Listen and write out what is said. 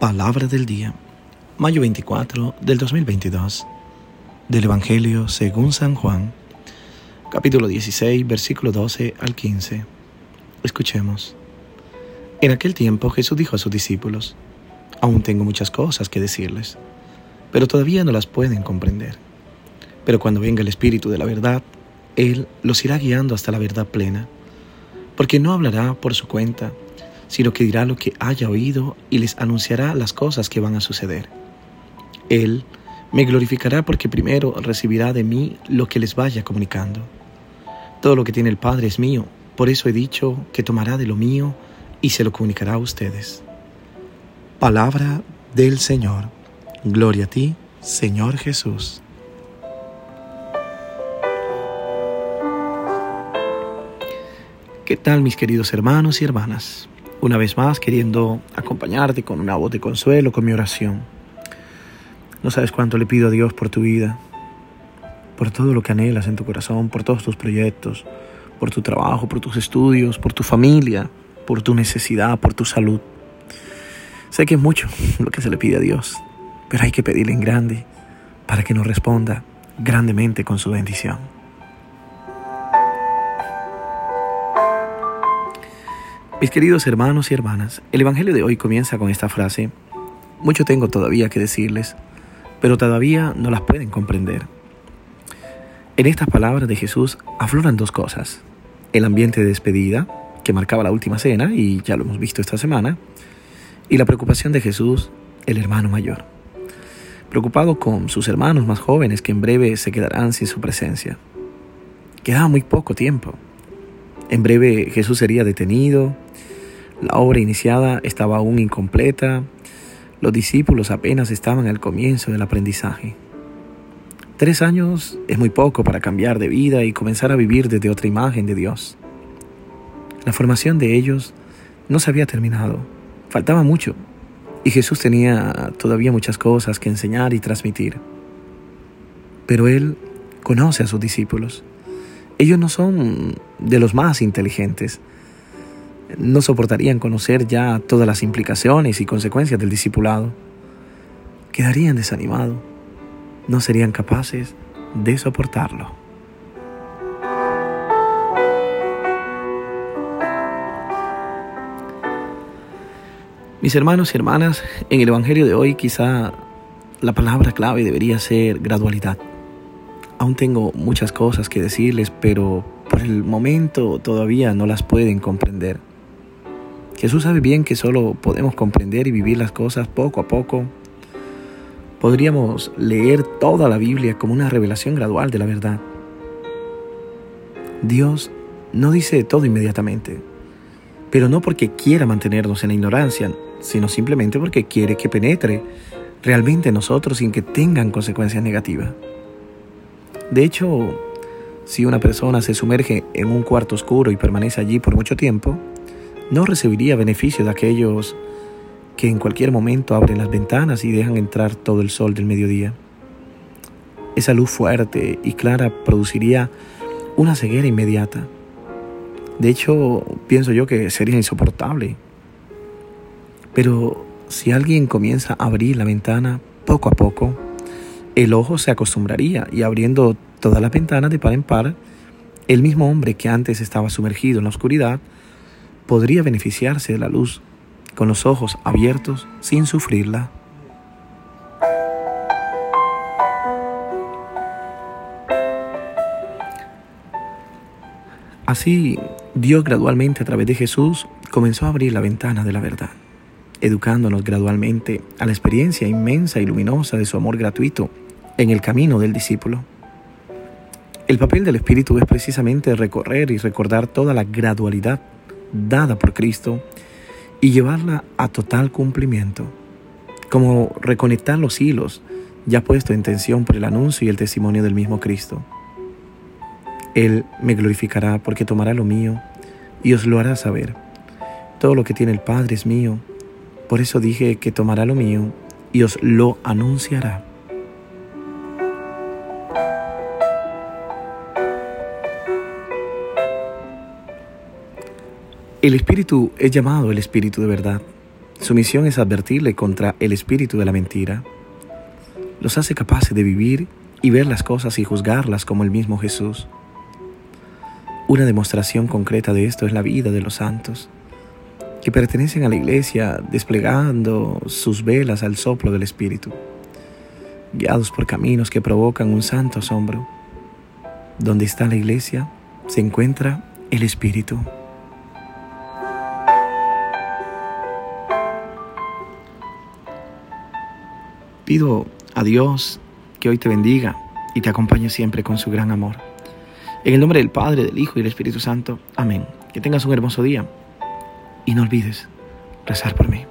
Palabra del día, mayo 24 del 2022, del Evangelio según San Juan, capítulo 16, versículo 12 al 15. Escuchemos. En aquel tiempo Jesús dijo a sus discípulos, Aún tengo muchas cosas que decirles, pero todavía no las pueden comprender. Pero cuando venga el Espíritu de la verdad, Él los irá guiando hasta la verdad plena, porque no hablará por su cuenta, sino que dirá lo que haya oído y les anunciará las cosas que van a suceder. Él me glorificará porque primero recibirá de mí lo que les vaya comunicando. Todo lo que tiene el Padre es mío, por eso he dicho que tomará de lo mío y se lo comunicará a ustedes. Palabra del Señor. Gloria a ti, Señor Jesús. ¿Qué tal mis queridos hermanos y hermanas? Una vez más queriendo acompañarte con una voz de consuelo, con mi oración. No sabes cuánto le pido a Dios por tu vida, por todo lo que anhelas en tu corazón, por todos tus proyectos, por tu trabajo, por tus estudios, por tu familia, por tu necesidad, por tu salud. Sé que es mucho lo que se le pide a Dios, pero hay que pedirle en grande para que nos responda grandemente con su bendición. Mis queridos hermanos y hermanas, el Evangelio de hoy comienza con esta frase, mucho tengo todavía que decirles, pero todavía no las pueden comprender. En estas palabras de Jesús afloran dos cosas, el ambiente de despedida, que marcaba la última cena, y ya lo hemos visto esta semana, y la preocupación de Jesús, el hermano mayor, preocupado con sus hermanos más jóvenes que en breve se quedarán sin su presencia. Quedaba muy poco tiempo. En breve Jesús sería detenido, la obra iniciada estaba aún incompleta, los discípulos apenas estaban al comienzo del aprendizaje. Tres años es muy poco para cambiar de vida y comenzar a vivir desde otra imagen de Dios. La formación de ellos no se había terminado, faltaba mucho y Jesús tenía todavía muchas cosas que enseñar y transmitir. Pero Él conoce a sus discípulos ellos no son de los más inteligentes. No soportarían conocer ya todas las implicaciones y consecuencias del discipulado. Quedarían desanimados. No serían capaces de soportarlo. Mis hermanos y hermanas, en el Evangelio de hoy quizá la palabra clave debería ser gradualidad. Aún tengo muchas cosas que decirles, pero por el momento todavía no las pueden comprender. Jesús sabe bien que solo podemos comprender y vivir las cosas poco a poco. Podríamos leer toda la Biblia como una revelación gradual de la verdad. Dios no dice todo inmediatamente, pero no porque quiera mantenernos en la ignorancia, sino simplemente porque quiere que penetre realmente en nosotros sin que tengan consecuencias negativas. De hecho, si una persona se sumerge en un cuarto oscuro y permanece allí por mucho tiempo, no recibiría beneficio de aquellos que en cualquier momento abren las ventanas y dejan entrar todo el sol del mediodía. Esa luz fuerte y clara produciría una ceguera inmediata. De hecho, pienso yo que sería insoportable. Pero si alguien comienza a abrir la ventana poco a poco, el ojo se acostumbraría y abriendo todas las ventanas de par en par, el mismo hombre que antes estaba sumergido en la oscuridad podría beneficiarse de la luz con los ojos abiertos sin sufrirla. Así, Dios gradualmente a través de Jesús comenzó a abrir la ventana de la verdad educándonos gradualmente a la experiencia inmensa y luminosa de su amor gratuito en el camino del discípulo. El papel del Espíritu es precisamente recorrer y recordar toda la gradualidad dada por Cristo y llevarla a total cumplimiento, como reconectar los hilos ya puesto en tensión por el anuncio y el testimonio del mismo Cristo. Él me glorificará porque tomará lo mío y os lo hará saber. Todo lo que tiene el Padre es mío por eso dije que tomará lo mío y os lo anunciará. El Espíritu es llamado el Espíritu de verdad. Su misión es advertirle contra el espíritu de la mentira. Los hace capaces de vivir y ver las cosas y juzgarlas como el mismo Jesús. Una demostración concreta de esto es la vida de los santos, que pertenecen a la iglesia desplegando sus velas al soplo del Espíritu, guiados por caminos que provocan un santo asombro. Donde está la iglesia se encuentra el Espíritu. Pido a Dios que hoy te bendiga y te acompañe siempre con su gran amor. En el nombre del Padre, del Hijo y del Espíritu Santo. Amén. Que tengas un hermoso día y no olvides rezar por mí.